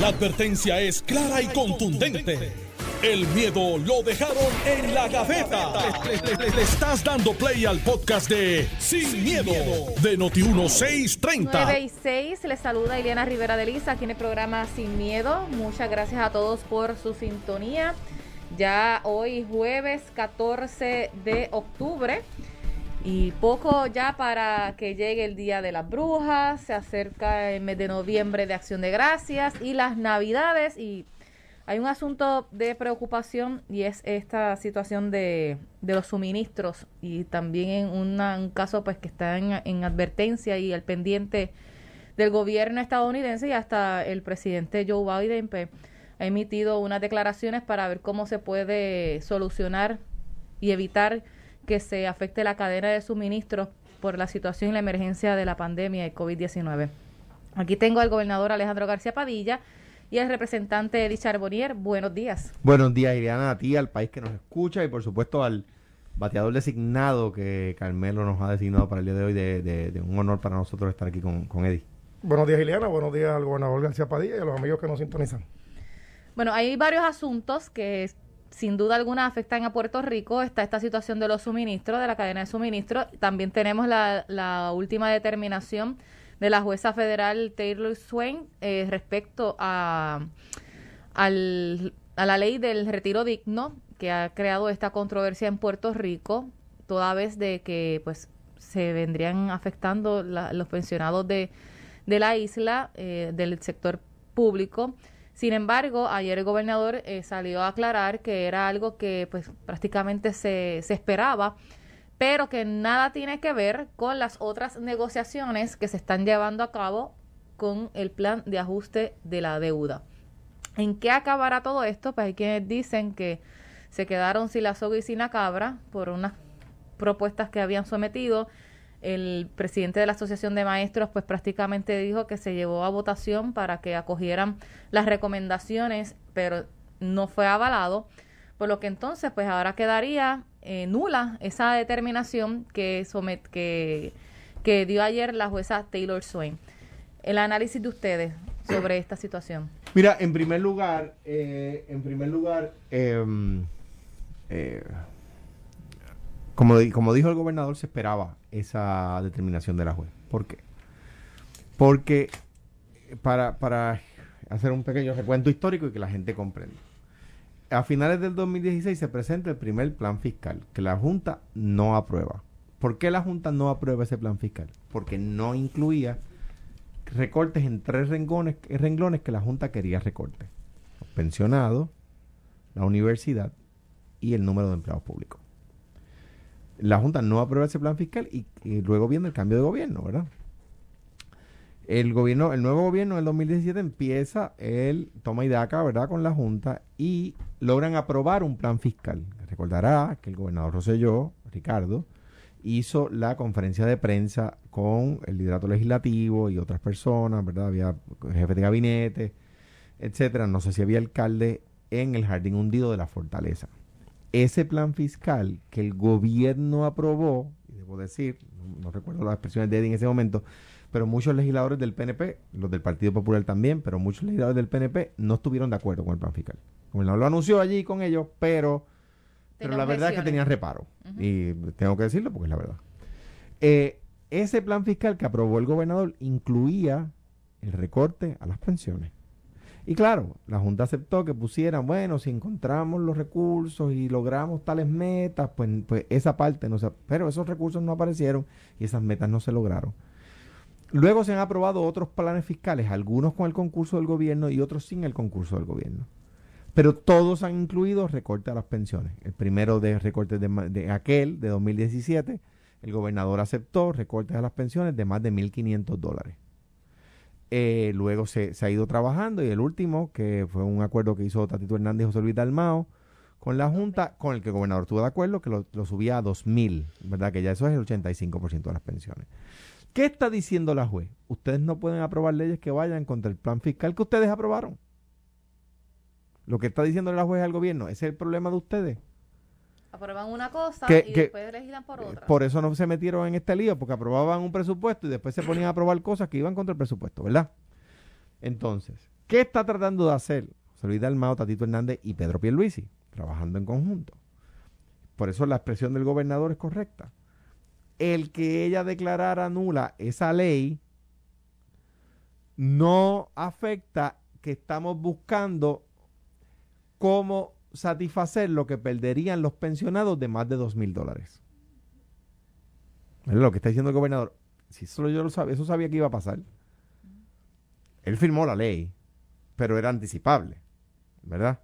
La advertencia es clara y contundente. El miedo lo dejaron en la gaveta. Le, estás dando play al podcast de Sin, miedo, de Noti1630. 9 y 6, les saluda Ileana Rivera de Lisa aquí en el programa Sin Miedo. Muchas gracias a todos por su sintonía. Ya hoy jueves 14 de octubre y poco ya para que llegue el Día de las Brujas, se acerca el mes de noviembre de Acción de Gracias y las Navidades. Y hay un asunto de preocupación y es esta situación de, de los suministros. Y también en un caso pues que está en, en advertencia y al pendiente del gobierno estadounidense y hasta el presidente Joe Biden pues, ha emitido unas declaraciones para ver cómo se puede solucionar y evitar que se afecte la cadena de suministros por la situación y la emergencia de la pandemia de COVID-19. Aquí tengo al gobernador Alejandro García Padilla y el representante Eddie Charbonnier. Buenos días. Buenos días, Iriana, a ti, al país que nos escucha y por supuesto al bateador designado que Carmelo nos ha designado para el día de hoy, de, un honor para nosotros estar aquí con, con Eddie. Buenos días, Ileana. Buenos días al gobernador García Padilla y a los amigos que nos sintonizan. Bueno, hay varios asuntos que sin duda alguna afectan a Puerto Rico. Está esta situación de los suministros, de la cadena de suministro. También tenemos la, última determinación de la jueza federal Taylor Swain eh, respecto a, la ley del retiro digno que ha creado esta controversia en Puerto Rico, toda vez de que pues se vendrían afectando los pensionados de, de la isla, eh, del sector público. Sin embargo, ayer el gobernador eh, salió a aclarar que era algo que pues prácticamente se, se esperaba, pero que nada tiene que ver con las otras negociaciones que se están llevando a cabo con el plan de ajuste de la deuda. ¿En qué acabará todo esto? Pues hay quienes dicen que se quedaron sin la soga y sin la cabra por unas propuestas que habían sometido el presidente de la Asociación de Maestros pues prácticamente dijo que se llevó a votación para que acogieran las recomendaciones, pero no fue avalado, por lo que entonces pues ahora quedaría eh, nula esa determinación que, somet que, que dio ayer la jueza Taylor Swain. El análisis de ustedes sobre esta situación. Mira, en primer lugar, eh, en primer lugar, em, eh, como, como dijo el gobernador, se esperaba esa determinación de la juez. ¿Por qué? Porque para, para hacer un pequeño recuento histórico y que la gente comprenda. A finales del 2016 se presenta el primer plan fiscal que la Junta no aprueba. ¿Por qué la Junta no aprueba ese plan fiscal? Porque no incluía recortes en tres renglones, renglones que la Junta quería recortes. Los pensionados, la universidad y el número de empleados públicos la Junta no aprueba ese plan fiscal y, luego viene el cambio de gobierno, ¿verdad? El gobierno, el nuevo gobierno del 2017 empieza el toma y daca, ¿verdad? Con la Junta y logran aprobar un plan fiscal. Recordará que el gobernador Roselló, Ricardo, hizo la conferencia de prensa con el liderato legislativo y otras personas, ¿verdad? Había jefe de gabinete, etcétera. No sé si había alcalde en el jardín hundido de la fortaleza ese plan fiscal que el gobierno aprobó, y debo decir, no, recuerdo las expresiones de Eddie en ese momento, pero muchos legisladores del PNP, los del Partido Popular también, pero muchos legisladores del PNP no estuvieron de acuerdo con el plan fiscal. Como lo anunció allí con ellos, pero, pero la verdad es que tenían reparo. Y tengo que decirlo porque es la verdad. Eh, ese plan fiscal que aprobó el gobernador incluía el recorte a las pensiones. Y claro, la Junta aceptó que pusieran, bueno, si encontramos los recursos y logramos tales metas, pues, pues esa parte no se... Pero esos recursos no aparecieron y esas metas no se lograron. Luego se han aprobado otros planes fiscales, algunos con el concurso del gobierno y otros sin el concurso del gobierno. Pero todos han incluido recortes a las pensiones. El primero de recortes de, de aquel, de 2017, el gobernador aceptó recortes a las pensiones de más de 1.500 dólares. Eh, luego se, ha ido trabajando y el último, que fue un acuerdo que hizo Tatito Hernández y José Luis Dalmao con la Junta, con el que el gobernador estuvo de acuerdo, que lo, subía a 2.000, ¿verdad? Que ya eso es el 85% de las pensiones. ¿Qué está diciendo la juez? Ustedes no pueden aprobar leyes que vayan contra el plan fiscal que ustedes aprobaron. Lo que está diciendo la juez al gobierno, ese es el problema de ustedes aprueban una cosa y después legislan por otra. Por eso no se metieron en este lío, porque aprobaban un presupuesto y después se ponían a aprobar cosas que iban contra el presupuesto, ¿verdad? Entonces, ¿Qué está tratando de hacer José Luis Dalmao, Tatito Hernández y Pedro Pierluisi? Trabajando en conjunto. Por eso la expresión del gobernador es correcta. El que ella declarara nula esa ley no afecta que estamos buscando cómo satisfacer lo que perderían los pensionados de más de dos mil dólares. Es lo que está diciendo el gobernador. Si eso yo lo sabía, eso sabía que iba a pasar. Él firmó la ley, pero era anticipable, ¿verdad?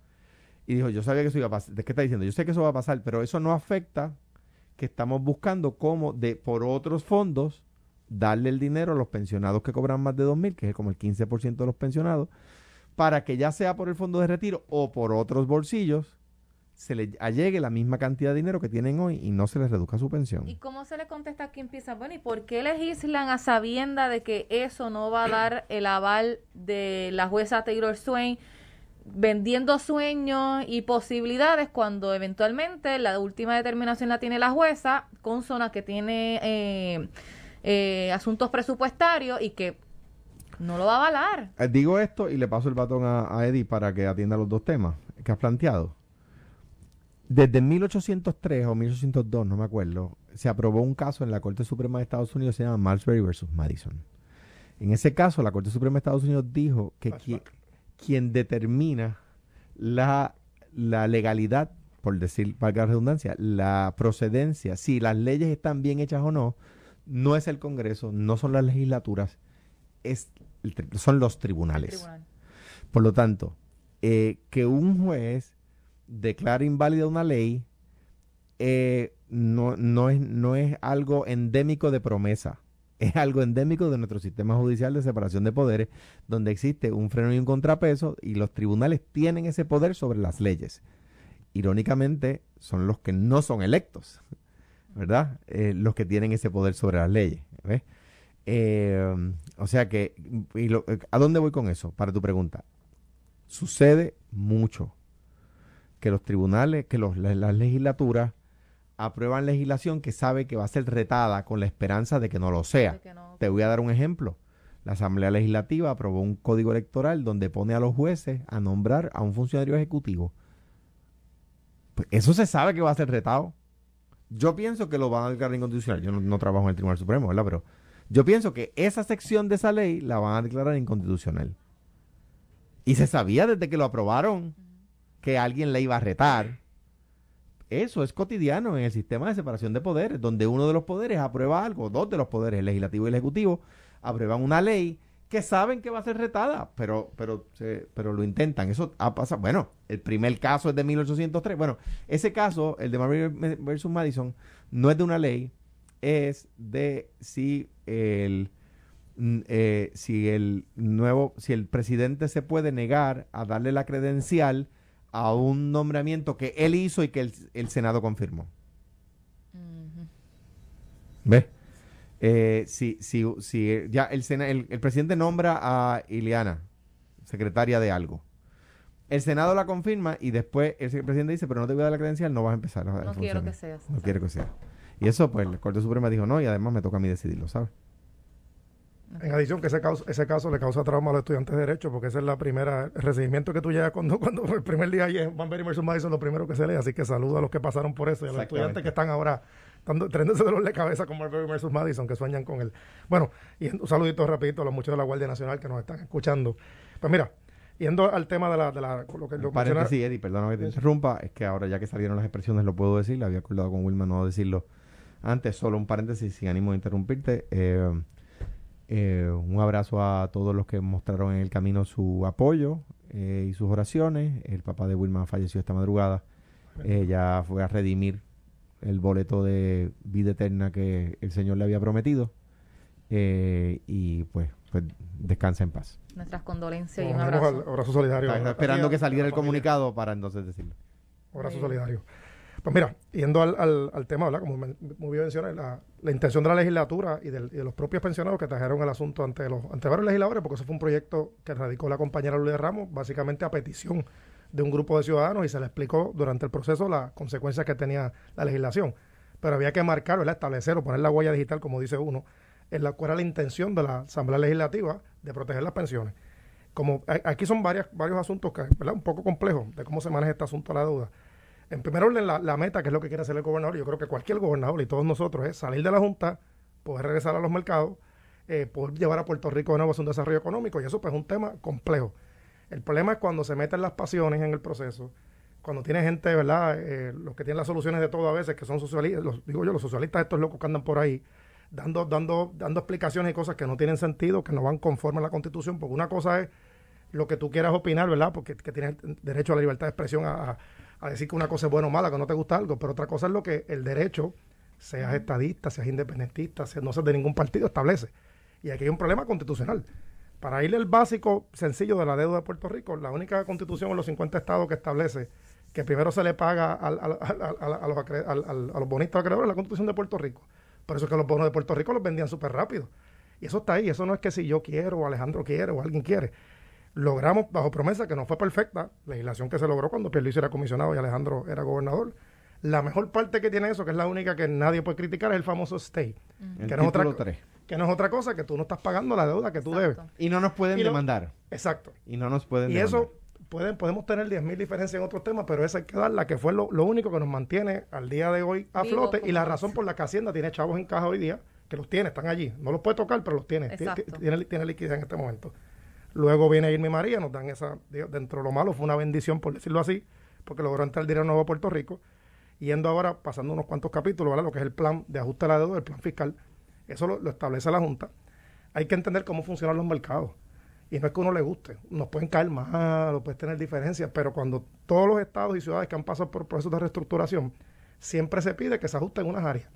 Y dijo, yo sabía que eso iba a pasar. ¿De qué está diciendo? Yo sé que eso va a pasar, pero eso no afecta que estamos buscando cómo de por otros fondos darle el dinero a los pensionados que cobran más de dos mil, que es como el 15% de los pensionados, para que ya sea por el fondo de retiro o por otros bolsillos, se les allegue la misma cantidad de dinero que tienen hoy y no se les reduzca su pensión. ¿Y cómo se le contesta a quien piensa, bueno, ¿y por qué legislan a sabienda de que eso no va a dar el aval de la jueza Taylor Swain vendiendo sueños y posibilidades cuando eventualmente la última determinación la tiene la jueza, con zona que tiene eh, eh, asuntos presupuestarios y que no lo va a avalar? Eh, digo esto y le paso el batón a, a Eddie para que atienda los dos temas que has planteado. Desde 1803 o 1802, no me acuerdo, se aprobó un caso en la Corte Suprema de Estados Unidos, se llama Marbury versus Madison. En ese caso, la Corte Suprema de Estados Unidos dijo que qui- quien determina la, la legalidad, por decir, valga la redundancia, la procedencia, si las leyes están bien hechas o no, no es el Congreso, no son las legislaturas, es son los tribunales. Tribunal. Por lo tanto, eh, que un juez declare inválida una ley eh, no, no, es, no es algo endémico de promesa. Es algo endémico de nuestro sistema judicial de separación de poderes, donde existe un freno y un contrapeso y los tribunales tienen ese poder sobre las leyes. Irónicamente, son los que no son electos, ¿verdad? Eh, los que tienen ese poder sobre las leyes. ¿ves? Eh, o sea que, y lo- ¿a dónde voy con eso? Para tu pregunta. Sucede mucho que los tribunales, que los, la- las legislaturas aprueban legislación que sabe que va a ser retada con la esperanza de que no lo sea. No- Te voy a dar un ejemplo. La Asamblea Legislativa aprobó un código electoral donde pone a los jueces a nombrar a un funcionario ejecutivo. Pues eso se sabe que va a ser retado. Yo pienso que lo van a declarar inconstitucional. Yo no, no trabajo en el Tribunal Supremo, ¿verdad? Pero yo pienso que esa sección de esa ley la van a declarar inconstitucional. Y se sabía desde que lo aprobaron que alguien la iba a retar. Eso es cotidiano en el sistema de separación de poderes, donde uno de los poderes aprueba algo, dos de los poderes, el legislativo y el ejecutivo, aprueban una ley que saben que va a ser retada, pero, pero, se- pero lo intentan. Eso ha pasado. Bueno, el primer caso es de 1803. Bueno, ese caso, el de Marbury versus Madison, no es de una ley, es de si el mm, eh, si el nuevo, si el presidente se puede negar a darle la credencial a un nombramiento que él hizo y que el, el Senado confirmó. Ujú. ¿Ves? Eh, si, si, si ya el, Sena- el, el presidente nombra a Ileana, secretaria de algo. El Senado la confirma y después el presidente dice, pero no te voy a dar la credencial, no vas a empezar a No quiero que seas. No quiero que sea. Y eso, pues, la Corte Suprema dijo no y además me toca a mí decidirlo, ¿sabes? En adición, que ese caso, ese caso le causa trauma a los estudiantes de Derecho, porque esa es la primera, el recibimiento que tú llegas cuando, cuando el primer día en Van Bury versus Madison, lo primero que se lee. Así que saludo a los que pasaron por eso y a los estudiantes que están ahora dando, teniéndose dolor de cabeza con Marbury versus Madison, que sueñan con él. Bueno, y un saludito rapidito a los muchachos de la Guardia Nacional que nos están escuchando. Pues mira, yendo al tema de la... De la lo que lo paréntesis, Eddie, perdona que te interrumpa, es que ahora ya que salieron las expresiones lo puedo decir, le había acordado con Wilma no decirlo antes, solo un paréntesis sin ánimo de interrumpirte. Eh, eh, un abrazo a todos los que mostraron en el camino su apoyo eh, y sus oraciones. El papá de Wilma falleció esta madrugada. Ella fue a redimir el boleto de vida eterna que el Señor le había prometido. Eh, y pues, pues descansa en paz. Nuestras condolencias y un abrazo. al abrazo solidario. La esperando que saliera el comunicado para entonces decirlo. Abrazo Sí. solidario. Pues mira, yendo al, al, al tema, ¿verdad? Como muy bien mencioné, la, la intención de la legislatura y, del- de los propios pensionados que trajeron el asunto ante los ante varios legisladores, porque eso fue un proyecto que radicó la compañera Lourdes Ramos, básicamente a petición de un grupo de ciudadanos y se le explicó durante el proceso las consecuencias que tenía la legislación. Pero había que marcar, ¿verdad? establecer o poner la huella digital, como dice uno, en la cual era la intención de la Asamblea Legislativa de proteger las pensiones. como aquí son varias, varios asuntos que, ¿verdad? un poco complejos de cómo se maneja este asunto de la deuda. En primer orden, la, meta, que es lo que quiere hacer el gobernador, yo creo que cualquier gobernador y todos nosotros, es salir de la Junta, poder regresar a los mercados, eh, poder llevar a Puerto Rico de nuevo a un desarrollo económico, y eso pues es un tema complejo. El problema es cuando se meten las pasiones en el proceso, cuando tiene gente, ¿verdad? Eh, los que tienen las soluciones de todo a veces, que son socialistas, los, digo yo, los socialistas, estos locos que andan por ahí, dando, dando, dando explicaciones y cosas que no tienen sentido, que no van conforme a la Constitución, porque una cosa es lo que tú quieras opinar, ¿verdad? Porque que tienes derecho a la libertad de expresión a, decir que una cosa es buena o mala, que no te gusta algo, pero otra cosa es lo que el derecho, seas estadista, seas independentista, no seas de ningún partido, establece. Y aquí hay un problema constitucional. Para ir al básico sencillo de la deuda de Puerto Rico, la única constitución en los 50 estados que establece que primero se le paga a, los, bonistas acreedores la constitución de Puerto Rico. Por eso es que los bonos de Puerto Rico los vendían súper rápido. Y eso está ahí. Eso no es que si yo quiero, o Alejandro quiere, o alguien quiere. Logramos, bajo promesa, que no fue perfecta, legislación que se logró cuando Pierluisi era comisionado y Alejandro era gobernador. La mejor parte que tiene eso, que es la única que nadie puede criticar, es el famoso stay. Que, no es otra, que no es otra cosa que tú no estás pagando la deuda que tú debes. Y no nos pueden demandar. Exacto. Y no nos pueden y eso pueden, podemos tener 10.000 diferencias en otros temas, pero esa hay que darla, que fue lo, único que nos mantiene al día de hoy a flote y la razón por la que Hacienda tiene chavos en caja hoy día, que los tiene, están allí. No los puede tocar, pero los tiene. Tiene, tiene, liquidez en este momento. Luego viene Irma María, nos dan esa, dentro de lo malo, fue una bendición, por decirlo así, porque logró entrar el dinero nuevo a Puerto Rico. Yendo ahora, pasando unos cuantos capítulos, ¿verdad? lo que es el plan de ajuste de la deuda, el plan fiscal, eso lo, lo establece la Junta. Hay que entender cómo funcionan los mercados. Y no es que uno le guste, nos pueden caer mal, o puedes tener diferencias, pero cuando todos los estados y ciudades que han pasado por procesos de reestructuración, siempre se pide que se ajusten unas áreas.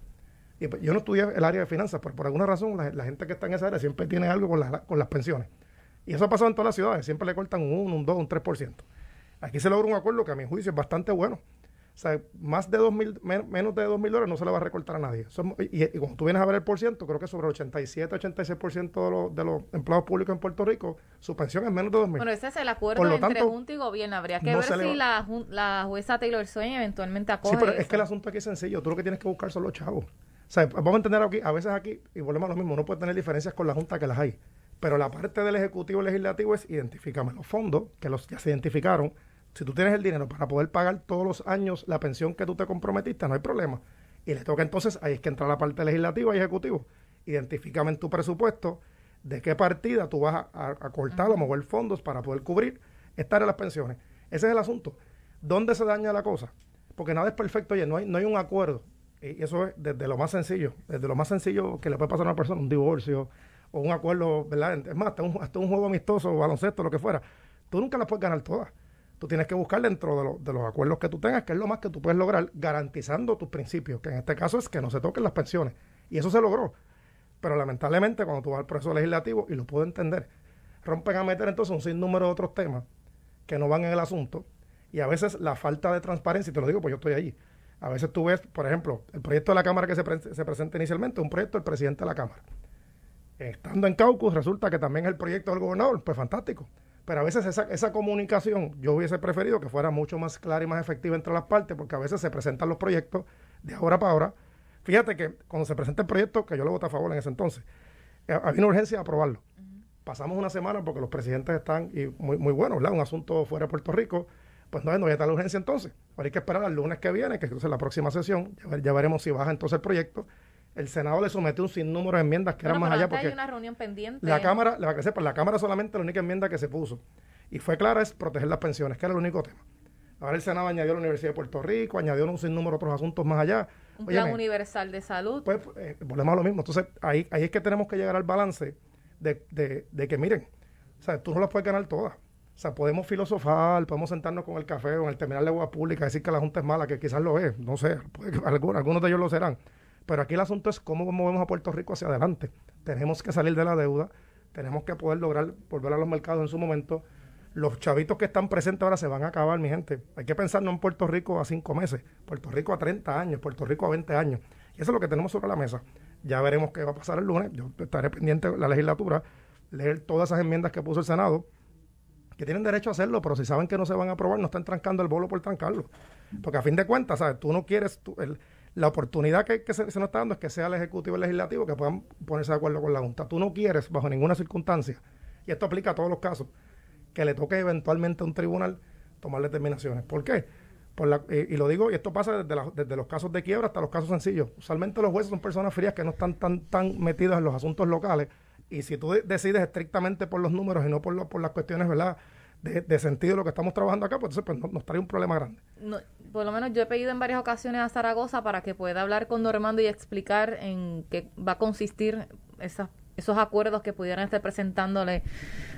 Y pues, yo no estudié el área de finanzas, pero por alguna razón la, gente que está en esa área siempre tiene algo con, con las pensiones. Y eso ha pasado en todas las ciudades, siempre le cortan un 1, un 2, un 3%. Aquí se logra un acuerdo que a mi juicio es bastante bueno. O sea, más de dos mil, menos de dos mil dólares no se le va a recortar a nadie. y, cuando tú vienes a ver el por ciento, creo que sobre el 87, 86% de los, de los empleados públicos en Puerto Rico, su pensión es menos de dos mil. Bueno, ese es el acuerdo entre Junta y Gobierno. Habría que ver si la, la, jueza Taylor Swain eventualmente acoge Sí, pero es que el asunto aquí es sencillo. Tú lo que tienes que buscar son los chavos. O sea, vamos a entender aquí, a veces aquí, y volvemos a lo mismo, uno puede tener diferencias con la Junta que las hay. Pero la parte del Ejecutivo y Legislativo es identifícame los fondos, que los ya se identificaron, si tú tienes el dinero para poder pagar todos los años la pensión que tú te comprometiste, no hay problema. Y le toca entonces, ahí es que entra la parte legislativa y ejecutiva. Identifícame en tu presupuesto de qué partida tú vas a, cortar o mover fondos para poder cubrir estas de las pensiones. Ese es el asunto. ¿Dónde se daña la cosa? Porque nada es perfecto, oye, no hay, no hay un acuerdo. Y eso es desde lo más sencillo, desde lo más sencillo que le puede pasar a una persona, un divorcio o un acuerdo, ¿verdad? Es más, hasta un, juego amistoso, baloncesto, lo que fuera. Tú nunca las puedes ganar todas tú tienes que buscar dentro de, los acuerdos que tú tengas, que es lo más que tú puedes lograr, garantizando tus principios, que en este caso es que no se toquen las pensiones. Y eso se logró. Pero lamentablemente, cuando tú vas al proceso legislativo, y lo puedo entender, rompen a meter entonces un sinnúmero de otros temas que no van en el asunto. Y a veces la falta de transparencia, y te lo digo, pues yo estoy allí. A veces tú ves, por ejemplo, el proyecto de la Cámara que se, se presenta inicialmente, un proyecto del presidente de la Cámara. Estando en Caucus, resulta que también el proyecto del gobernador. Pues fantástico. Pero a veces esa, esa comunicación yo hubiese preferido que fuera mucho más clara y más efectiva entre las partes, porque a veces se presentan los proyectos de ahora para ahora. Fíjate que cuando se presenta el proyecto, que yo le voté a favor en ese entonces, eh, había una urgencia de aprobarlo. Pasamos una semana porque los presidentes están y muy, muy buenos, ¿verdad? Un asunto fuera de Puerto Rico. Pues no, no hay tal urgencia entonces. Ahora hay que esperar al lunes que viene, que es la próxima sesión. ya veremos si baja entonces el proyecto el Senado le sometió un sinnúmero de enmiendas que eran más allá porque hay una reunión pendiente. La Cámara, le va a crecer, la Cámara solamente la única enmienda que se puso y fue clara es proteger las pensiones, que era el único tema. Ahora el Senado añadió la Universidad de Puerto Rico, añadió un sinnúmero de otros asuntos más allá. Un plan universal de salud. Pues eh, volvemos a lo mismo. Entonces ahí, ahí es que tenemos que llegar al balance de, de, de que miren, o sea, tú no las puedes ganar todas. O sea, podemos filosofar, podemos sentarnos con el café o en el terminal de agua pública, decir que la Junta es mala, que quizás lo es, no sé, algunos, algunos de ellos lo serán pero aquí el asunto es cómo movemos a Puerto Rico hacia adelante. Tenemos que salir de la deuda, tenemos que poder lograr volver a los mercados en su momento. Los chavitos que están presentes ahora se van a acabar, mi gente. Hay que pensar no en Puerto Rico a cinco meses, Puerto Rico a 30 años, Puerto Rico a 20 años. Y eso es lo que tenemos sobre la mesa. Ya veremos qué va a pasar el lunes. Yo estaré pendiente de la legislatura, leer todas esas enmiendas que puso el Senado, que tienen derecho a hacerlo, pero si saben que no se van a aprobar, no están trancando el bolo por trancarlo. Porque a fin de cuentas, ¿sabes? Tú no quieres, el, la oportunidad que, se, nos está dando es que sea el Ejecutivo y el Legislativo que puedan ponerse de acuerdo con la Junta. Tú no quieres, bajo ninguna circunstancia, y esto aplica a todos los casos, que le toque eventualmente a un tribunal tomar determinaciones. ¿Por qué? Por la, y, lo digo, y esto pasa desde, desde, los casos de quiebra hasta los casos sencillos. Usualmente los jueces son personas frías que no están tan, tan metidos en los asuntos locales. Y si tú decides estrictamente por los números y no por, por las cuestiones, ¿verdad? De, sentido de lo que estamos trabajando acá, pues entonces pues, nos trae un problema grande. por lo menos yo he pedido en varias ocasiones a Zaragoza para que pueda hablar con Normando y explicar en qué va a consistir esas esos acuerdos que pudieran estar presentándole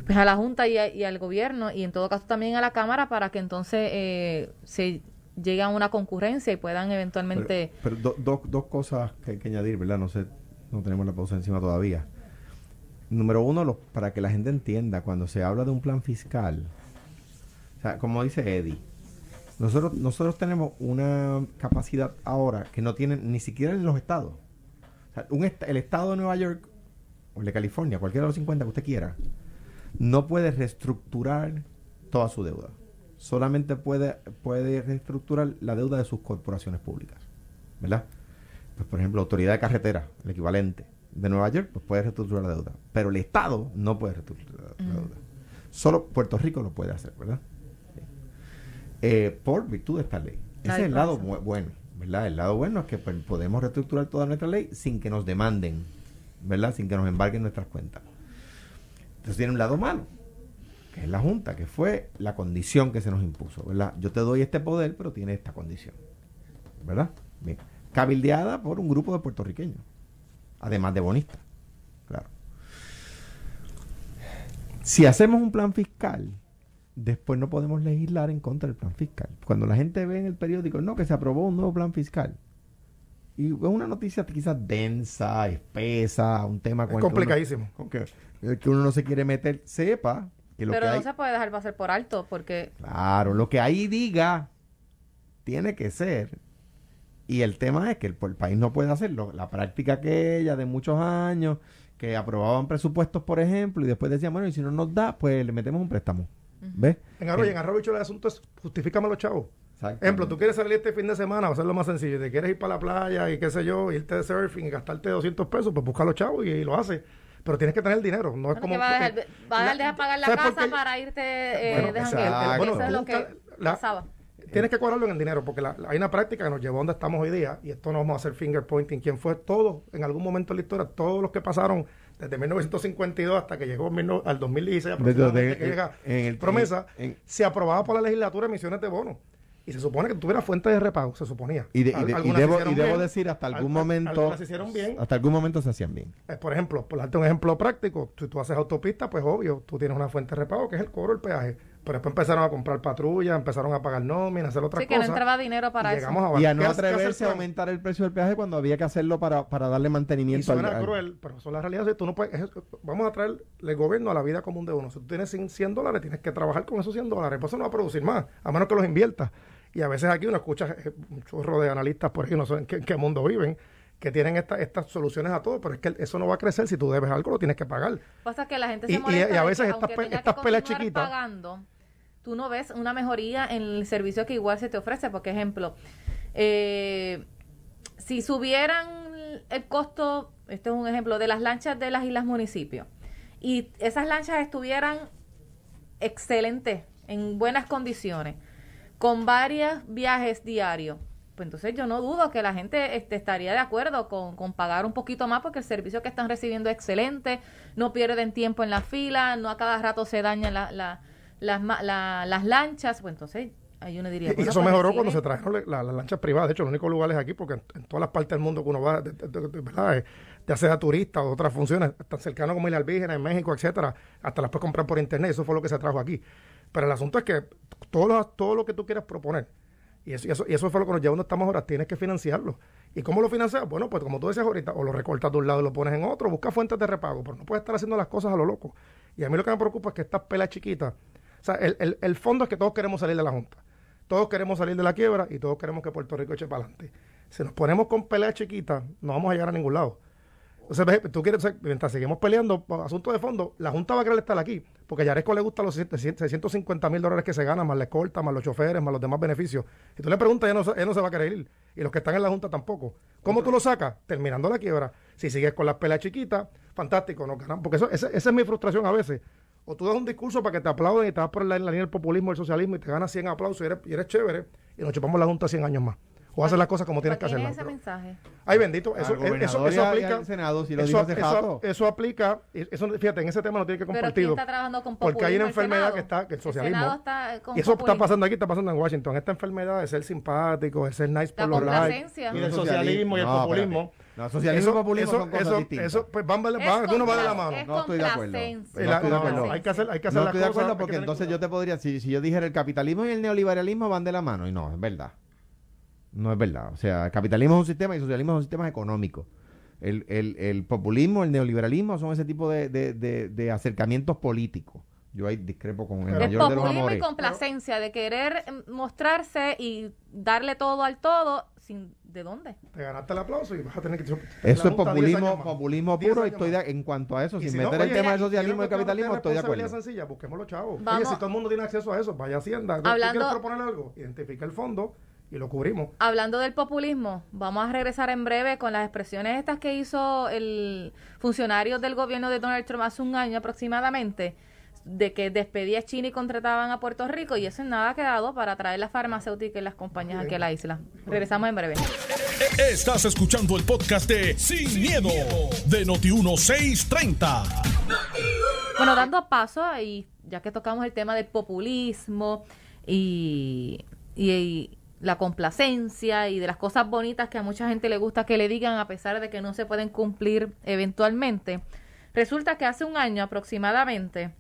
pues, a la Junta y, al gobierno y en todo caso también a la Cámara para que entonces eh, se llegue a una concurrencia y puedan eventualmente... Pero, dos cosas que hay que añadir, ¿verdad? No sé, no tenemos la pausa encima todavía. Número uno, para que la gente entienda, cuando se habla de un plan fiscal, sea, como dice Eddie, nosotros, nosotros tenemos una capacidad ahora que no tienen ni siquiera en los estados. O sea, un el estado de Nueva York o el de California, cualquiera de los 50 que usted quiera, no puede reestructurar toda su deuda. Solamente puede, puede reestructurar la deuda de sus corporaciones públicas. ¿Verdad? Pues, por ejemplo, la autoridad de carretera, el equivalente de Nueva York, pues puede reestructurar la deuda. Pero el Estado no puede reestructurar la deuda. Solo Puerto Rico lo puede hacer, ¿verdad? Eh, por virtud de esta ley. Ese es el lado bueno, ¿verdad? El lado bueno es que pues, podemos reestructurar toda nuestra ley sin que nos demanden ¿verdad? Sin que nos embarguen nuestras cuentas. Entonces tiene un lado malo, que es la Junta, que fue la condición que se nos impuso, ¿verdad? Yo te doy este poder, pero tiene esta condición, ¿verdad? Bien. Cabildeada por un grupo de puertorriqueños, además de bonistas, claro. Si hacemos un plan fiscal, después no podemos legislar en contra del plan fiscal. Cuando la gente ve en el periódico, no, que se aprobó un nuevo plan fiscal, y es una noticia quizás densa, espesa, un tema complicadísimo. Que uno, que uno no se quiere meter, sepa que lo Pero no se puede dejar pasar por alto, porque... Claro, lo que ahí diga tiene que ser. Y el tema es que el, país no puede hacerlo. La práctica que ella de muchos años, que aprobaban presupuestos, por ejemplo, y después decían, bueno, y si no nos da, pues le metemos un préstamo. ¿Ves? En Arroyo, en Arroyo el asunto es justifícame los chavos. Ejemplo, tú quieres salir este fin de semana, va a ser lo más sencillo. Te quieres ir para la playa y qué sé yo, irte de surfing y gastarte 200 pesos, pues busca los chavos y, lo hace. Pero tienes que tener el dinero. No es como. Va a dejar, va a, dejar pagar la casa para irte eh, de Bueno, Eso es lo que pasaba. Tienes que cuadrarlo en el dinero, porque hay una práctica que nos llevó a donde estamos hoy día, y esto no vamos a hacer finger pointing. ¿Quién fue todo, en algún momento de la historia, todos los que pasaron desde 1952 hasta que llegó al 2016, aproximadamente, que llega en promesa, se aprobaba por la legislatura emisiones de bonos y se supone que tuviera fuente de repago, se suponía. Y, debo, decir, hasta algún momento. se hicieron bien. Hasta algún momento se hacían bien. Eh, por ejemplo, por darte un ejemplo práctico, si tú haces autopista, pues obvio, tú tienes una fuente de repago que es el cobro del peaje. Pero después empezaron a comprar patrullas, empezaron a pagar nóminas, hacer otras cosas. Sí, que no entraba dinero para eso. y a no atreverse a aumentar el precio del peaje cuando había que hacerlo para, para darle mantenimiento y suena cruel, pero eso es la realidad. Tú no puedes, vamos a traer el gobierno a la vida común de uno. Si tú tienes 100 dólares, tienes que trabajar con esos 100 dólares. Por eso no va a producir más, a menos que los inviertas. Y a veces aquí uno escucha eh, un chorro de analistas por ahí, no sé en qué, mundo viven, que tienen estas soluciones a todo, pero es que eso no va a crecer si tú debes algo, lo tienes que pagar. Pasa que la gente se molesta y, a veces estas, estas pelas chiquitas. Pagando, tú no ves una mejoría en el servicio que igual se te ofrece. Por ejemplo, eh, si subieran el costo, este es un ejemplo, de las lanchas de las islas municipios, y esas lanchas estuvieran excelentes, en buenas condiciones, con varios viajes diarios, pues entonces yo no dudo que la gente este, estaría de acuerdo con, con, pagar un poquito más porque el servicio que están recibiendo es excelente, no pierden tiempo en la fila, no a cada rato se dañan la, la, las lanchas, pues entonces ahí uno diría... Y, eso pues mejoró cuando se trajeron las lanchas privadas, de hecho los únicos lugares aquí, porque en, todas las partes del mundo que uno va, de, ¿verdad? ya sea turista o otras funciones, tan cercano como el Virgen en México, etcétera, hasta las puedes comprar por internet, eso fue lo que se trajo aquí. Pero el asunto es que todo lo, todo lo que tú quieras proponer, y eso, y eso, fue lo que nos lleva donde estamos ahora, tienes que financiarlo. ¿Y cómo lo financias? Bueno, pues como tú decías ahorita, o lo recortas de un lado y lo pones en otro, busca fuentes de repago, pero no puedes estar haciendo las cosas a lo loco. Y a mí lo que me preocupa es que estas pelas chiquitas, sea, el, el, fondo es que todos queremos salir de la Junta. Todos queremos salir de la quiebra y todos queremos que Puerto Rico eche para adelante. Si nos ponemos con peleas chiquitas, no vamos a llegar a ningún lado. O sea, tú quieres, mientras seguimos peleando por asuntos de fondo, la Junta va a querer estar aquí, porque a Yaresco le gustan los 650 mil dólares que se ganan, más la escolta, más los choferes, más los demás beneficios. Y tú le preguntas, ella no, no se va a querer ir. Y los que están en la Junta tampoco. ¿Cómo tú lo sacas? Terminando la quiebra. Si sigues con las peleas chiquitas, fantástico, no ganan. Porque eso, esa, es mi frustración a veces. O tú das un discurso para que te aplauden y te vas por la, la línea del populismo, el socialismo y te ganas 100 aplausos y eres, y eres chévere y nos chupamos la junta 100 años más. O hacer las cosas como tienes que ¿Quién hacerlas. es ese mensaje? Ay, bendito, eso, Al eso, eso aplica. al Senado, si lo eso, eso- eso aplica, eso, fíjate, en ese tema no tiene que Pero ¿quién compartido. está trabajando con Porque hay una? ¿El enfermedad Senado? que está, que el El socialismo. Senado está con y eso está pasando aquí, está pasando en Washington. Esta enfermedad de ser simpático, de ser nice La por los likes. Y del socialismo y el No, populismo. espérate. No, socialismo y populismo son cosas distintas. Eso, pues van, van, van- uno va de la mano. es No estoy de acuerdo. No la- estoy de no, no, acuerdo. hay que hacer, hay que hacer No las estoy de acuerdo porque entonces yo te podría, si, si yo dijera el capitalismo y el neoliberalismo van de la mano, y no, es verdad. No es verdad. O sea, el capitalismo es un sistema y el socialismo es un sistema económico. El, el, el populismo, el neoliberalismo son ese tipo de, de, de, de acercamientos políticos. Yo ahí discrepo con el Pero- Es mayor de los populismo y amores. complacencia de querer mm, mostrarse y darle todo al todo sin de dónde. Te ganaste el aplauso y vas a tener que... Eso es junta 10 populismo, populismo 10 puro estoy de- en cuanto a eso, sin si no, meter oye, el tema del socialismo y el capitalismo, estoy de acuerdo. sencilla, busquemos los chavos. Vamos- Oye, si todo el mundo tiene acceso a eso, vaya a Hacienda. ¿Tú Hablando- quieres proponer algo? Identifica el fondo y lo cubrimos. Hablando del populismo, vamos a regresar en breve con las expresiones estas que hizo el funcionario del gobierno de Donald Trump hace un año aproximadamente, de que despedía a China y contrataban a Puerto Rico, y eso en nada ha quedado para traer las farmacéuticas y las compañías aquí a la isla. Regresamos en breve. Estás escuchando el podcast de Sin, miedo, de Noti1630. Bueno, dando paso, y ya que tocamos el tema del populismo y, y- y la complacencia y de las cosas bonitas que a mucha gente le gusta que le digan a pesar de que no se pueden cumplir eventualmente, resulta que hace un año aproximadamente,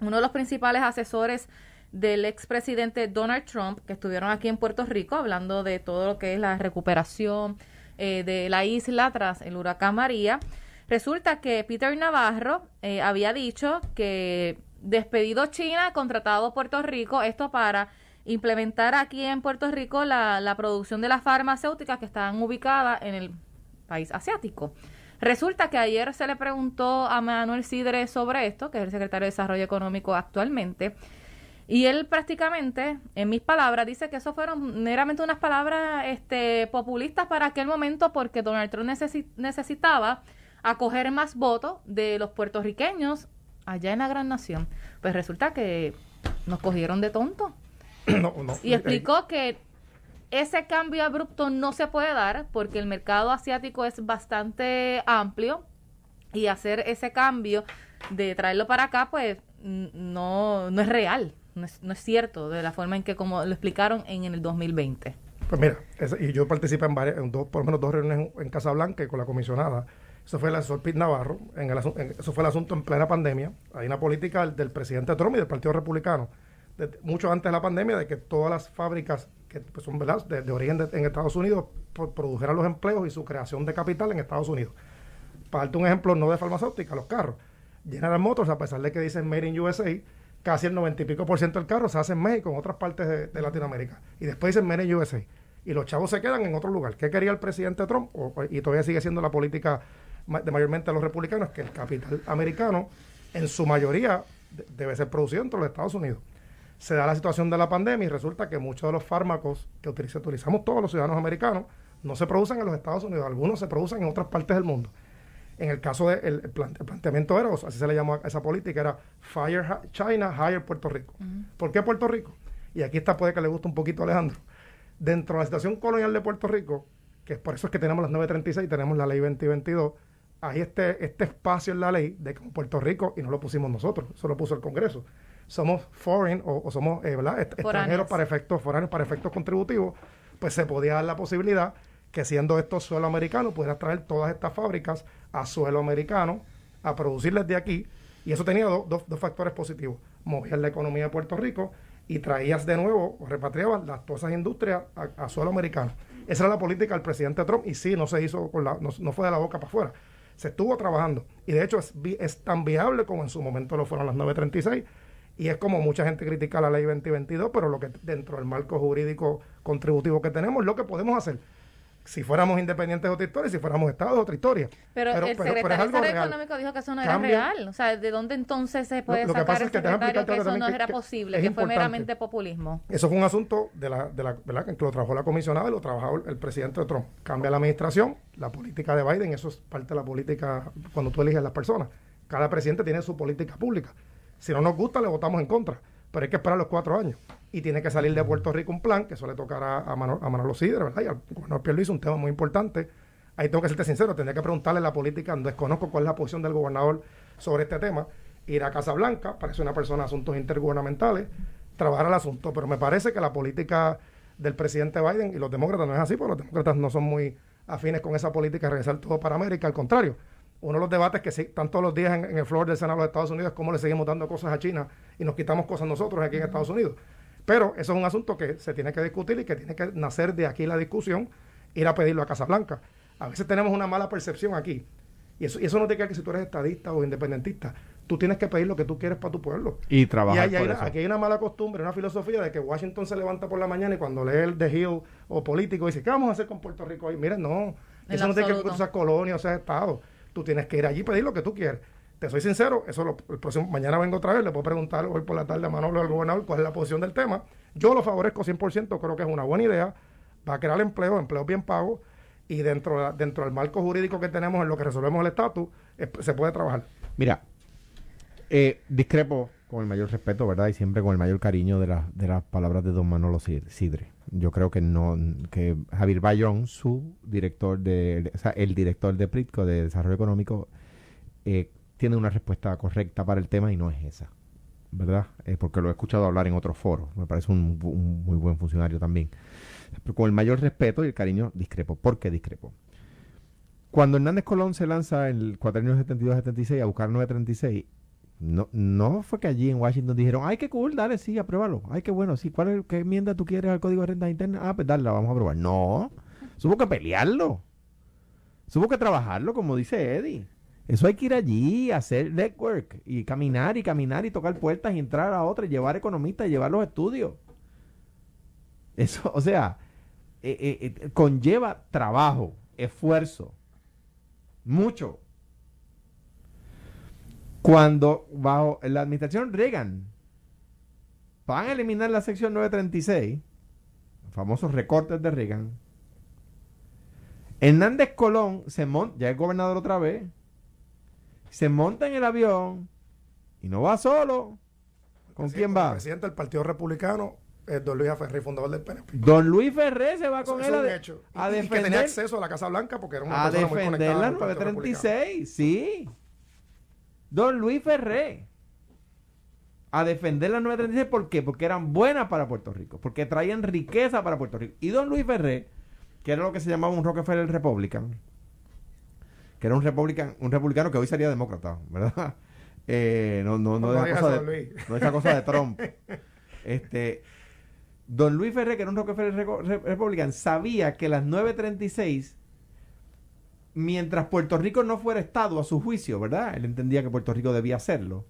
uno de los principales asesores del expresidente Donald Trump, que estuvieron aquí en Puerto Rico hablando de todo lo que es la recuperación eh, de la isla tras el huracán María, resulta que Peter Navarro eh, había dicho que despedido China, contratado Puerto Rico, esto para implementar aquí en Puerto Rico la, la producción de las farmacéuticas que están ubicadas en el país asiático. Resulta que ayer se le preguntó a Manuel Sidre sobre esto, que es el secretario de Desarrollo Económico actualmente, y él prácticamente, en mis palabras, dice que eso fueron meramente unas palabras este, populistas para aquel momento porque Donald Trump necesi- necesitaba acoger más votos de los puertorriqueños allá en la gran nación. Pues resulta que nos cogieron de tonto. no, no. Y explicó que ese cambio abrupto no se puede dar porque el mercado asiático es bastante amplio y hacer ese cambio de traerlo para acá, pues no, no es real, no es, no es cierto de la forma en que como lo explicaron en, el 2020. Pues mira, y yo participé en varias, en dos, por lo menos dos reuniones en, en Casablanca con la comisionada. Eso fue el asesor Pete Navarro, en el, en- eso fue el asunto en plena pandemia. Hay una política del presidente Trump y del Partido Republicano, de- mucho antes de la pandemia, de que todas las fábricas que pues, son ¿verdad? De, origen en Estados Unidos pro- produjeran los empleos y su creación de capital en Estados Unidos. Para un ejemplo, no de farmacéutica, los carros. General Motors, a pesar de que dicen Made in USA, casi el 90 y pico por ciento del carro se hace en México, en otras partes de, Latinoamérica. Y después dicen Made in USA. Y los chavos se quedan en otro lugar. ¿Qué quería el presidente Trump? Y todavía sigue siendo la política de mayormente de los republicanos, que el capital americano, en su mayoría, de- debe ser producido entre los Estados Unidos. Se da la situación de la pandemia y resulta que muchos de los fármacos que utiliza- utilizamos todos los ciudadanos americanos no se producen en los Estados Unidos, algunos se producen en otras partes del mundo. En el caso del el planteamiento era, o sea, así se le llamó a esa política, era Fire China, Hire Puerto Rico. ¿Por qué Puerto Rico? Y aquí está, puede que le guste un poquito a Alejandro. Dentro de la situación colonial de Puerto Rico, que es por eso es que tenemos las 936 y tenemos la ley 2022, hay este, este espacio en la ley de Puerto Rico, y no lo pusimos nosotros, eso lo puso el Congreso. Somos foreign o, o somos eh, ¿verdad? Est- Foráneos. extranjeros para efectos foráneos, para efectos contributivos, pues se podía dar la posibilidad que siendo esto suelo americano, pudieras traer todas estas fábricas a suelo americano, a producirles de aquí, y eso tenía do- dos- dos factores positivos. Movías la economía de Puerto Rico y traías de nuevo, o repatriabas las, todas esas industrias a, a suelo americano. Esa era la política del presidente Trump, y sí, no se hizo, con la, no, no fue de la boca para afuera. Se estuvo trabajando, y de hecho es, es tan viable como en su momento lo fueron las 936, y es como mucha gente critica la ley 2022, pero lo que dentro del marco jurídico contributivo que tenemos, lo que podemos hacer. Si fuéramos independientes es otra historia, si fuéramos Estados es otra historia. Pero, el pero secretario. Económico dijo que eso no era Cambia- real. O sea, ¿de dónde entonces se puede lo que sacar es que secretario eso no que- era posible, es que fue meramente populismo? Eso fue un asunto de la, de la ¿verdad? que lo trabajó la comisionada y lo trabajó el, el presidente Trump. Cambia la administración, la política de Biden, eso es parte de la política cuando tú eliges las personas. Cada presidente tiene su política pública. Si no nos gusta, le votamos en contra. Pero hay que esperar los cuatro años. Y tiene que salir de Puerto Rico un plan, que eso le tocará a, Manolo, a Manolo Sidre, ¿verdad? Y al gobernador Pierluisi, un tema muy importante. Ahí tengo que serte sincero, tendría que preguntarle la política, desconozco cuál es la posición del gobernador sobre este tema. Ir a Casa Blanca, parece una persona de asuntos intergubernamentales, trabajar el asunto. Pero me parece que la política del presidente Biden y los demócratas no es así, porque los demócratas no son muy afines con esa política de regresar todo para América, al contrario. Uno de los debates que están todos los días en, el floor del Senado de los Estados Unidos es cómo le seguimos dando cosas a China y nos quitamos cosas nosotros aquí en Estados Unidos. Pero eso es un asunto que se tiene que discutir y que tiene que nacer de aquí la discusión, ir a pedirlo a Casa Blanca. A veces tenemos una mala percepción aquí. Y eso, y eso no te queda que si tú eres estadista o independentista, tú tienes que pedir lo que tú quieres para tu pueblo. Y trabajar y Aquí hay una mala costumbre, una filosofía de que Washington se levanta por la mañana y cuando lee el The Hill o político dice, ¿qué vamos a hacer con Puerto Rico hoy? Miren, no, eso no tiene que tú seas colonia o seas estado. Tú tienes que ir allí y pedir lo que tú quieres. Te soy sincero, eso el próximo, mañana vengo otra vez, le puedo preguntar hoy por la tarde a Manolo al gobernador cuál es la posición del tema. Yo lo favorezco 100%, creo que es una buena idea, va a crear empleo, empleos bien pagos, y dentro, dentro del marco jurídico que tenemos en lo que resolvemos el estatus, se puede trabajar. Mira, eh, discrepo con el mayor respeto, ¿verdad? Y siempre con el mayor cariño de, de las palabras de don Manolo Sidre. Yo creo que no, que Javier Bayón, su director de, o sea, el director de PRITCO de Desarrollo Económico, eh, tiene una respuesta correcta para el tema y no es esa, ¿verdad? Eh, porque lo he escuchado hablar en otros foros, me parece un, muy buen funcionario también. Pero con el mayor respeto y el cariño, discrepo. ¿Por qué discrepo? Cuando Hernández Colón se lanza en el cuatrienio 72-76 a buscar 936, no, no fue que allí en Washington dijeron, ay, qué cool, dale, sí, apruébalo. Ay, qué bueno, sí, ¿cuál es, ¿qué enmienda tú quieres al Código de Renta Interna? Ah, pues dale, vamos a aprobar. No, supo que pelearlo. Supo que trabajarlo, como dice Eddie. Eso hay que ir allí, hacer network y caminar y caminar y tocar puertas y entrar a otra y llevar economistas y llevar los estudios. Eso, o sea, eh, eh, eh, conlleva trabajo, esfuerzo, mucho. Cuando bajo la administración Reagan van a eliminar la sección 936, los famosos recortes de Reagan, Hernández Colón se monta, ya es gobernador otra vez, se monta en el avión y no va solo. ¿Con quién va? El presidente del Partido Republicano es don Luis Ferré, fundador del PNP. Don Luis Ferré se va con él a, defender. Y que tenía acceso a la Casa Blanca porque era una a persona muy conectada. A la 936, sí. Don Luis Ferré a defender la 936. ¿Por qué? Porque eran buenas para Puerto Rico, porque traían riqueza para Puerto Rico. Y don Luis Ferré, que era lo que se llamaba un Rockefeller Republican, que era un, republican, un republicano que hoy sería demócrata, ¿verdad? Eh, no, no, no, esa cosa de, no esa cosa de Trump. Este, don Luis Ferré, que era un Rockefeller Republican, sabía que las 936 mientras Puerto Rico no fuera Estado a su juicio, ¿verdad? Él entendía que Puerto Rico debía hacerlo.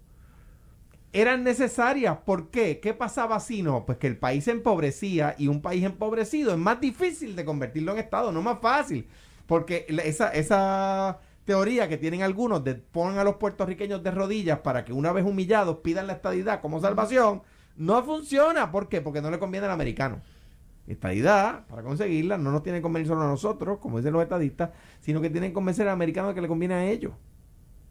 Eran necesarias. ¿Por qué? ¿Qué pasaba si no? Pues que el país se empobrecía y un país empobrecido es más difícil de convertirlo en Estado, no más fácil. Porque esa, esa teoría que tienen algunos de poner a los puertorriqueños de rodillas para que una vez humillados pidan la estadidad como salvación, no funciona. ¿Por qué? Porque no le conviene al americano estadidad, para conseguirla, no nos tiene que convencer solo a nosotros, como dicen los estadistas, sino que tienen que convencer al americano de que le conviene a ellos.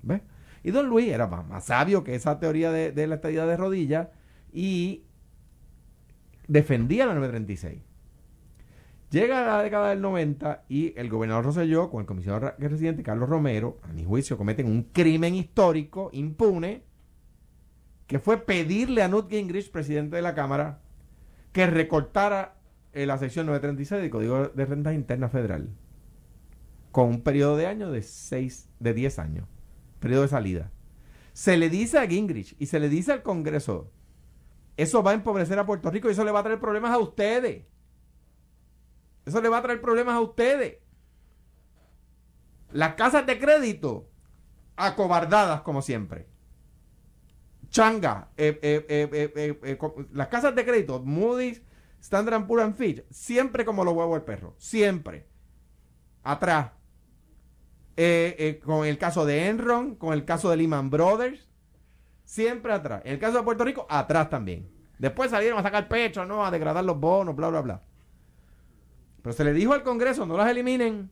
¿Ves? Y don Luis era más, sabio que esa teoría de, la estadidad de rodillas y defendía la 936. Llega la década del 90 y el gobernador Rosselló, con el comisionado residente Carlos Romero, a mi juicio, cometen un crimen histórico impune, que fue pedirle a Newt Gingrich, presidente de la Cámara, que recortara en la sección 936 del Código de Renta Interna Federal, con un periodo de años de 6, de 10 años, periodo de salida. Se le dice a Gingrich y se le dice al Congreso, eso va a empobrecer a Puerto Rico y eso le va a traer problemas a ustedes. Eso le va a traer problemas a ustedes. Las casas de crédito, acobardadas como siempre. Changa, eh, eh, eh, las casas de crédito, Moody's, Standard Poor's Fitch, siempre como los huevos del perro, siempre. Atrás. Eh, eh, con el caso de Enron, con el caso de Lehman Brothers, siempre atrás. En el caso de Puerto Rico, atrás también. Después salieron a sacar pecho, ¿no? A degradar los bonos, bla, bla, bla. Pero se le dijo al Congreso, no las eliminen.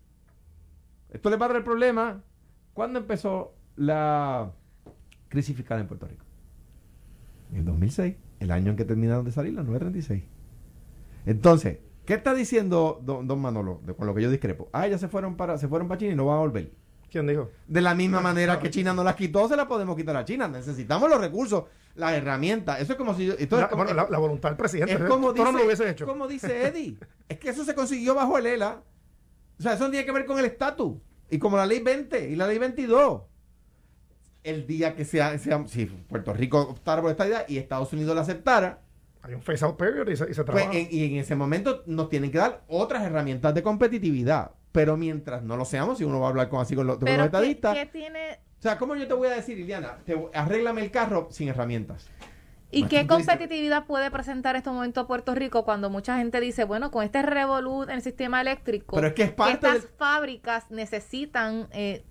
Esto les va a traer problemas. ¿Cuándo empezó la crisis fiscal en Puerto Rico? En el 2006, el año en que terminaron de salir las 936. Entonces, ¿qué está diciendo don, don Manolo de, con lo que yo discrepo? Ah, ya se fueron para se fueron para China y no van a volver. ¿Quién dijo? De la misma manera que China no las quitó, se las podemos quitar a China. Necesitamos los recursos, las herramientas. Eso es como si yo, esto es La, como- bueno, la- la voluntad del presidente. es ¿eh? como Tú no dice, lo hubiese hecho. como dice Eddie. es que eso se consiguió bajo el ELA. O sea, eso no tiene que ver con el estatus. Y como la ley 20 y la ley 22. El día que sea, sea si Puerto Rico optara por esta idea y Estados Unidos la aceptara, Hay un phase out period y se, y se pues trabaja. en- y en ese momento nos tienen que dar otras herramientas de competitividad. Pero mientras no lo seamos, si uno va a hablar con así con los, con los Pero ¿qué, estadistas. qué tiene O sea, ¿cómo yo te voy a decir, Liliana? Te, arréglame el carro sin herramientas. ¿Y qué competitividad puede presentar en este momento Puerto Rico cuando mucha gente dice, bueno, con este revolut en el sistema eléctrico, Pero es que es parte estas del- fábricas necesitan... eh,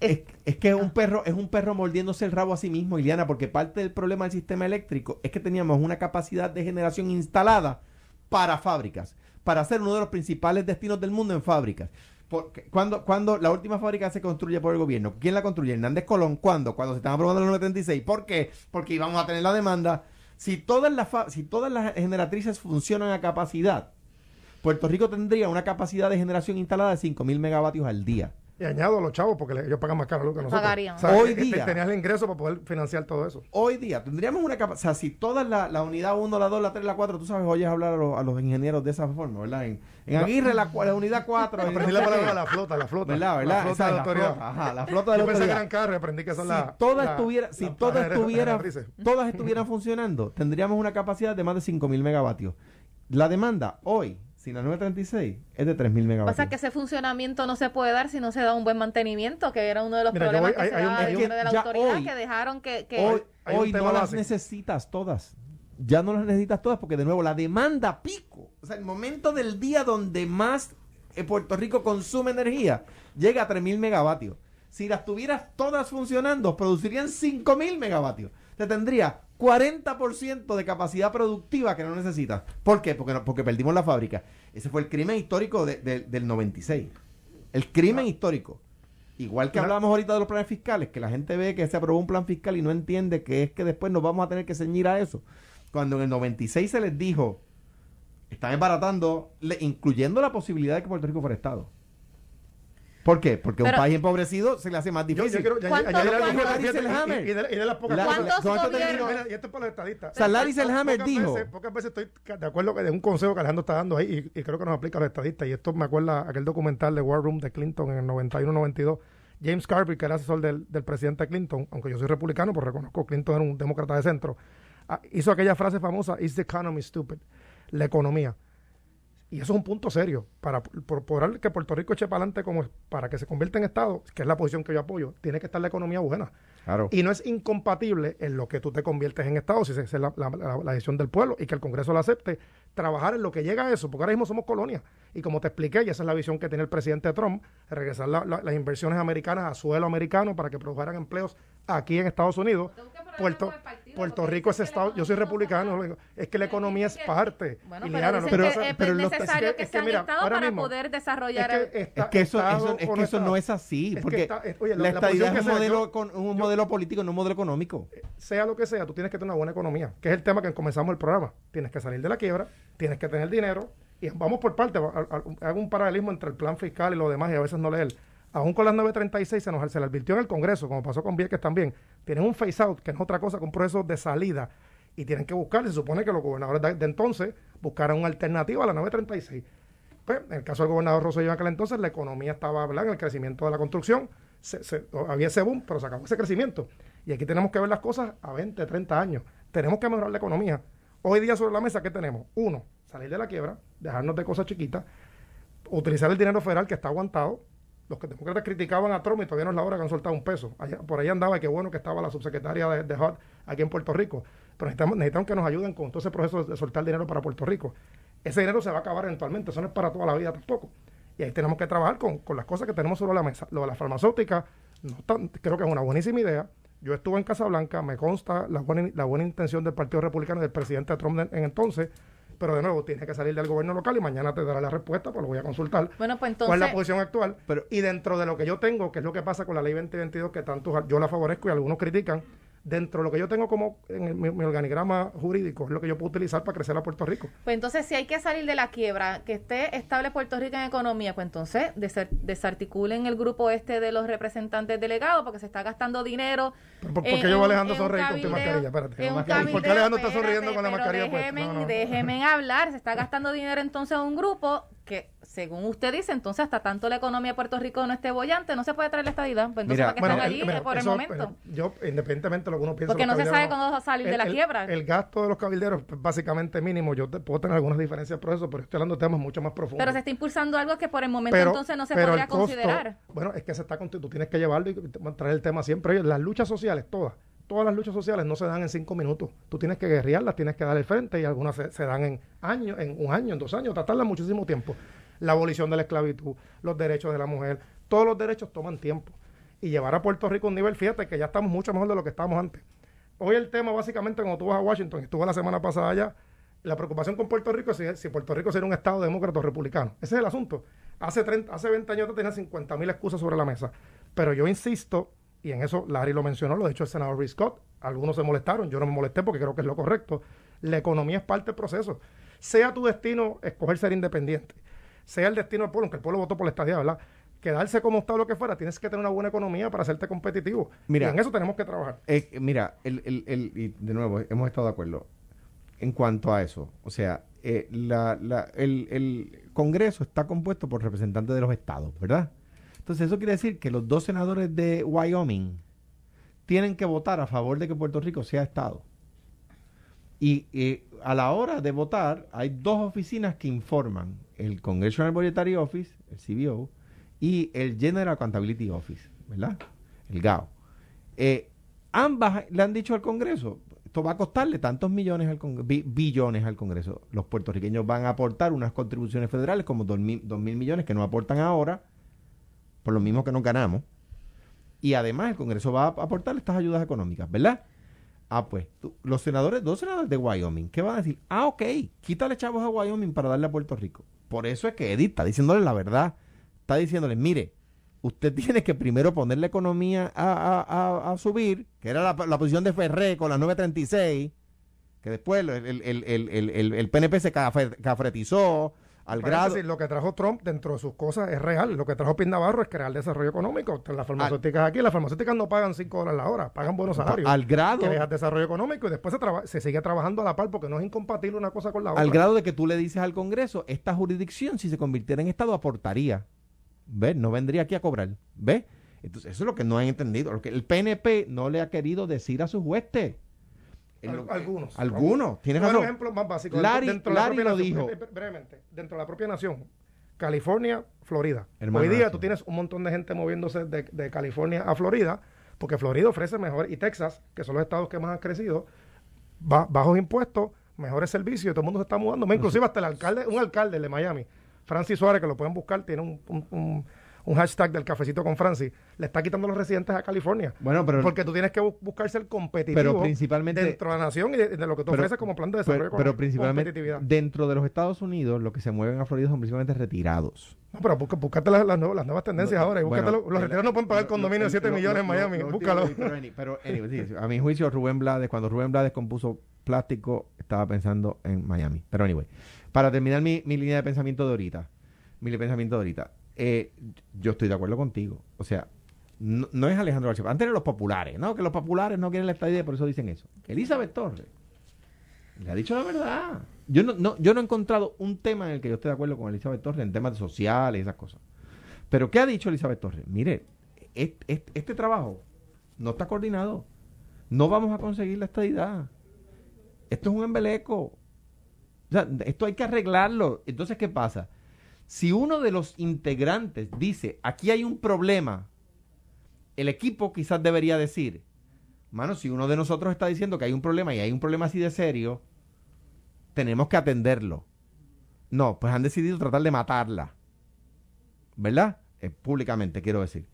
Es, que es un perro, es un perro mordiéndose el rabo a sí mismo, Iliana, porque parte del problema del sistema eléctrico es que teníamos una capacidad de generación instalada para fábricas, para ser uno de los principales destinos del mundo en fábricas. Porque cuando, la última fábrica se construye por el gobierno, ¿quién la construye? Hernández Colón, ¿cuándo? Cuando se están aprobando los 936. ¿Por qué? Porque íbamos a tener la demanda. Si todas las, si todas las generatrices funcionan a capacidad, Puerto Rico tendría una capacidad de generación instalada de 5.000 megavatios al día. Y añado a los chavos porque le- ellos pagan más caro lo que nosotros. Pagarían. O sea, Hoy que- que día. Tenías el ingreso para poder financiar todo eso. hoy día tendríamos una capacidad, o sea, si toda la, la unidad 1, la 2, la 3, la 4, tú sabes, oyes hablar a los, a los ingenieros de esa forma, ¿verdad? En, en Aguirre, la, cua- la unidad 4, en Aprendí la palabra qué. la flota, la flota. ¿verdad? La ¿verdad? flota Esa de es la la autoridad. flota, ajá, la flota de la Yo pensé que autoridad. eran carros aprendí que son Si las. todas la- estuvieran, si la- todas estuvieran, generatrices. todas estuvieran funcionando, tendríamos una capacidad de más de 5000 megavatios. La demanda hoy, sin la 936, es de 3000 megavatios. pasa que ese funcionamiento no se puede dar si no se da un buen mantenimiento, que era uno de los Mira, problemas voy- que hay- se hay un- daba de un- parte de la autoridad, hoy- que dejaron que... que hoy hoy no las necesitas todas. Ya no las necesitas todas porque de nuevo la demanda pico, o sea, el momento del día donde más eh, Puerto Rico consume energía llega a 3000 megavatios. Si las tuvieras todas funcionando, producirían 5000 megavatios. Te tendría 40% de capacidad productiva que no necesitas. ¿Por qué? Porque, no- porque perdimos la fábrica. Ese fue el crimen histórico de- de- del 96. El crimen histórico. Igual que hablábamos ahorita de los planes fiscales, que la gente ve que se aprobó un plan fiscal y no entiende que es que después nos vamos a tener que ceñir a eso. Cuando en el 96 se les dijo, están embaratando, le- incluyendo la posibilidad de que Puerto Rico fuera Estado. ¿Por qué? Porque a un Pero- país empobrecido se le hace más Yo, difícil. yo quiero ya- ¿Cuántos- añadir algo, cuántos- fíjate, Larry Selhammer? y, y de, y de las pocas La- cosas- ¿Cuántos gobiernos- termino. Mira, y esto es para los estadistas. O sea, Larry Selhammer dijo- Veces, pocas veces estoy de acuerdo que de un consejo que Alejandro está dando ahí y, y creo que nos aplica a los estadistas. Y esto me acuerda aquel documental de War Room de Clinton en el 91-92. James Carvey, que era asesor del, del presidente Clinton, aunque yo soy republicano, pues reconozco que Clinton era un demócrata de centro, ah, hizo aquella frase famosa, is the economy stupid? La economía. Y eso es un punto serio. Para por que Puerto Rico eche para adelante como para que se convierta en Estado, que es la posición que yo apoyo, tiene que estar la economía buena. Claro. Y no es incompatible en lo que tú te conviertes en Estado, si esa es la, la- la- la decisión del pueblo y que el Congreso lo acepte, trabajar en lo que llega a eso, porque ahora mismo somos colonia. Y como te expliqué, y esa es la visión que tiene el presidente Trump, regresar la- la- las inversiones americanas a suelo americano para que produjeran empleos aquí en Estados Unidos. Puerto, Puerto Rico es Estado, yo soy republicano, es que la economía es parte. Bueno, Iliana, pero no dicen pero- que es necesario es que- que, es que sean mira, Estado para mismo, poder es desarrollar... que el- está- Es que eso, es que eso no es así, Es que porque está- es- oye, la- la, estadidad es un que sea, modelo, yo- con, un modelo político, no un modelo económico. sea lo que sea, tú tienes que tener una buena economía, que es el tema que comenzamos el programa. Tienes que salir de la quiebra, tienes que tener dinero, y vamos por parte, hago un paralelismo entre el plan fiscal y lo demás, y a veces no leer. Aún con las 936 se nos se advirtió en el Congreso, como pasó con Vieques también, tienen un phase out, que no es otra cosa que un proceso de salida, y tienen que buscar, se supone que los gobernadores de, entonces buscaran una alternativa a la 936. Pues, en el caso del gobernador Rosselló en aquel entonces, la economía estaba ¿verdad? en el crecimiento de la construcción, se- se- había ese boom, pero se acabó ese crecimiento. Y aquí tenemos que ver las cosas a 20, 30 años. Tenemos que mejorar la economía. Hoy día sobre la mesa, ¿qué tenemos? Uno, salir de la quiebra, dejarnos de cosas chiquitas, utilizar el dinero federal que está aguantado. Los que demócratas criticaban a Trump y todavía no es la hora que han soltado un peso. Allá- por ahí andaba, qué bueno que estaba la subsecretaria de, de HUD aquí en Puerto Rico. Pero necesitamos, necesitamos que nos ayuden con todo ese proceso de soltar dinero para Puerto Rico. Ese dinero se va a acabar eventualmente, eso no es para toda la vida tampoco. Y ahí tenemos que trabajar con, con las cosas que tenemos sobre la mesa. Lo de la farmacéutica, no creo que es una buenísima idea. Yo estuve en Casablanca, me consta la buena, la buena intención del Partido Republicano y del presidente Trump en entonces, pero de nuevo tiene que salir del gobierno local y mañana te dará la respuesta, pues lo voy a consultar. Bueno, pues ¿Cuál es la entonces... posición actual? Pero- y dentro de lo que yo tengo, que es lo que pasa con la ley 2022, que tanto yo la favorezco y algunos critican, dentro de lo que yo tengo como en mi, organigrama jurídico, es lo que yo puedo utilizar para crecer a Puerto Rico. Pues entonces, si hay que salir de la quiebra, que esté estable Puerto Rico en economía, pues entonces desarticulen el grupo este de los representantes delegados, porque se está gastando dinero. ¿Por, qué yo Alejandro sonreír con tu mascarilla? Espérate. ¿Por qué Alejandro está sonriendo con la mascarilla? Déjenme, déjenme hablar, se está gastando dinero entonces a un grupo que según usted dice, entonces hasta tanto la economía de Puerto Rico no esté bollante, no se puede traer la estadidad. Pues entonces, ¿para qué están allí por el momento? yo, independientemente de lo que uno piensa... Porque no se sabe cuándo va a salir de la quiebra. El, gasto de los cabilderos es básicamente mínimo. Yo te, puedo tener algunas diferencias por eso, pero estoy hablando de temas mucho más profundos. Pero se está impulsando algo que por el momento entonces no se podría considerar. Bueno, es que se está tú tienes que llevarlo y traer el tema siempre. Las luchas sociales, todas todas las luchas sociales no se dan en cinco minutos. Tú tienes que guerrearlas, tienes que dar el frente y algunas se, se, dan en años, en un año, en dos años, tratarlas muchísimo tiempo la abolición de la esclavitud, los derechos de la mujer, todos los derechos toman tiempo. Y llevar a Puerto Rico a un nivel, fíjate que ya estamos mucho mejor de lo que estábamos antes. Hoy el tema, básicamente, cuando tú vas a Washington, estuve la semana pasada allá, la preocupación con Puerto Rico es si, Puerto Rico sería un Estado demócrata o republicano. Ese es el asunto. Hace, 30, hace 20 años tenía 50 mil excusas sobre la mesa. Pero yo insisto, y en eso Larry lo mencionó, lo ha dicho el senador Rick Scott, algunos se molestaron, yo no me molesté porque creo que es lo correcto. La economía es parte del proceso. Sea tu destino escoger ser independiente sea el destino del pueblo, aunque el pueblo votó por la estadía, ¿verdad? Quedarse como estado lo que fuera, tienes que tener una buena economía para hacerte competitivo. Mira, y en eso tenemos que trabajar. Eh, mira, el, el, el, y de nuevo, hemos estado de acuerdo en cuanto a eso. O sea, eh, la, la, el, el Congreso está compuesto por representantes de los estados, ¿verdad? Entonces, eso quiere decir que los dos senadores de Wyoming tienen que votar a favor de que Puerto Rico sea estado. Y a la hora de votar, hay dos oficinas que informan el Congressional Budgetary Office, el CBO, y el General Accountability Office, ¿verdad? El GAO. Eh, ambas le han dicho al Congreso, esto va a costarle tantos millones al billones al Congreso. Los puertorriqueños van a aportar unas contribuciones federales como dos mil, millones que no aportan ahora, por lo mismo que nos ganamos. Y además el Congreso va a aportar estas ayudas económicas, ¿verdad? Ah, pues, los senadores, dos senadores de Wyoming, ¿qué van a decir? Ah, ok, quítale chavos a Wyoming para darle a Puerto Rico. Por eso es que Edith está diciéndole la verdad. Está diciéndole, mire, usted tiene que primero poner la economía a, subir, que era la, posición de Ferré con la 936, que después el, el PNP se cafretizó, al grado. lo que trajo Trump dentro de sus cosas es real. Lo que trajo Pin Navarro es crear desarrollo económico. Las farmacéuticas aquí, las farmacéuticas no pagan 5 dólares la hora, pagan buenos salarios. Al grado. Que desarrollo económico y después se, se sigue trabajando a la par porque no es incompatible una cosa con la otra. Al grado de que tú le dices al Congreso, esta jurisdicción, si se convirtiera en Estado, aportaría. ¿Ves? No vendría aquí a cobrar. ¿Ves? Entonces, eso es lo que no han entendido. Lo que el PNP no le ha querido decir a sus huestes algunos. Algunos. Tienes razón. Un ejemplo más básico. Larry, dentro de la propia lo dijo. Brevemente. Dentro de la propia nación. California, Florida. Hoy día tú tienes un montón de gente moviéndose de, California a Florida, porque Florida ofrece mejor, y Texas, que son los estados que más han crecido, bajos impuestos, mejores servicios, y todo el mundo se está mudando. Inclusive hasta el alcalde, un alcalde de Miami, Francis Suárez, que lo pueden buscar, tiene un un hashtag del cafecito con Francis, le está quitando los residentes a California. Bueno, pero porque tú tienes que buscar ser competitivo pero principalmente, dentro de la nación y de, lo que tú ofreces como plan de desarrollo. Pero, pero principalmente dentro de los Estados Unidos, lo que se mueven a Florida son principalmente retirados. No, pero busca, búscate las, las, nuevas, tendencias ahora. Y búscate los, retirados no pueden pagar condominio de 7 millones en Miami. Búscalo. Pero, a mi juicio, Rubén Blades, cuando Rubén Blades compuso plástico, estaba pensando en Miami. Pero anyway, para terminar mi, mi línea de pensamiento de ahorita, mi pensamiento de ahorita, eh, yo estoy de acuerdo contigo. O sea, no, es Alejandro García. Antes eran los populares, ¿no? Que los populares no quieren la estadía, por eso dicen eso. Elizabeth Torres le ha dicho la verdad. Yo no, yo no he encontrado un tema en el que yo esté de acuerdo con Elizabeth Torres en temas sociales y esas cosas. Pero ¿qué ha dicho Elizabeth Torres? Mire, este, este trabajo no está coordinado. No vamos a conseguir la estadidad. Esto es un embeleco. O sea, esto hay que arreglarlo. Entonces, ¿qué pasa? Si uno de los integrantes dice, aquí hay un problema, el equipo quizás debería decir, mano, si uno de nosotros está diciendo que hay un problema y hay un problema así de serio, tenemos que atenderlo. No, pues han decidido tratar de matarla. ¿Verdad? Eh, públicamente, quiero decir.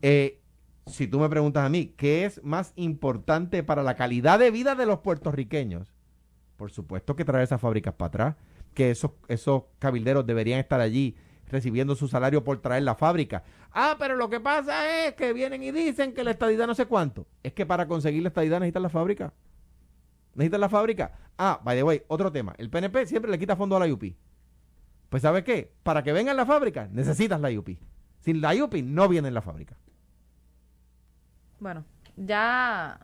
Eh, si tú me preguntas a mí, ¿qué es más importante para la calidad de vida de los puertorriqueños? Por supuesto que traer esas fábricas para atrás que esos, esos cabilderos deberían estar allí recibiendo su salario por traer la fábrica. Ah, pero lo que pasa es que vienen y dicen que la estadidad no sé cuánto. Es que para conseguir la estadidad necesitan la fábrica. Necesitan la fábrica. Ah, by the way, otro tema. El PNP siempre le quita fondo a la UP. Pues ¿sabes qué? Para que venga la fábrica necesitas la UP. Sin la UP no viene en la fábrica. Bueno, ya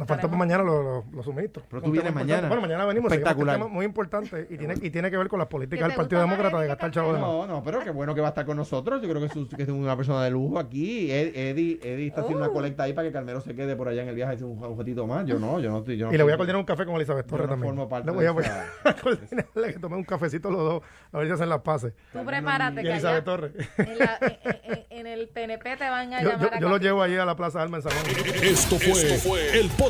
nos falta para mañana los, los, suministros. Pero tú vienes mañana. Bueno, mañana venimos. Espectacular. Un tema muy importante y tiene, y tiene que ver con las políticas del Partido Demócrata de gastar chavo de No, no, pero qué bueno que va a estar con nosotros. Yo creo que es, que es una persona de lujo aquí. Eddie, Eddie está haciendo una uh. colecta ahí para que Carmelo se quede por allá en el viaje, un objetito más. Yo no, yo no estoy. y le voy a coordinar un café con Elizabeth Torres también. le voy a, coordinarle que tome un cafecito los dos, a ver si hacen las pases. Tú prepárate, que Elizabeth Torres. En, el PNP te van a llamar. Yo, lo llevo ahí a la Plaza Alma en San Esto fue el podcast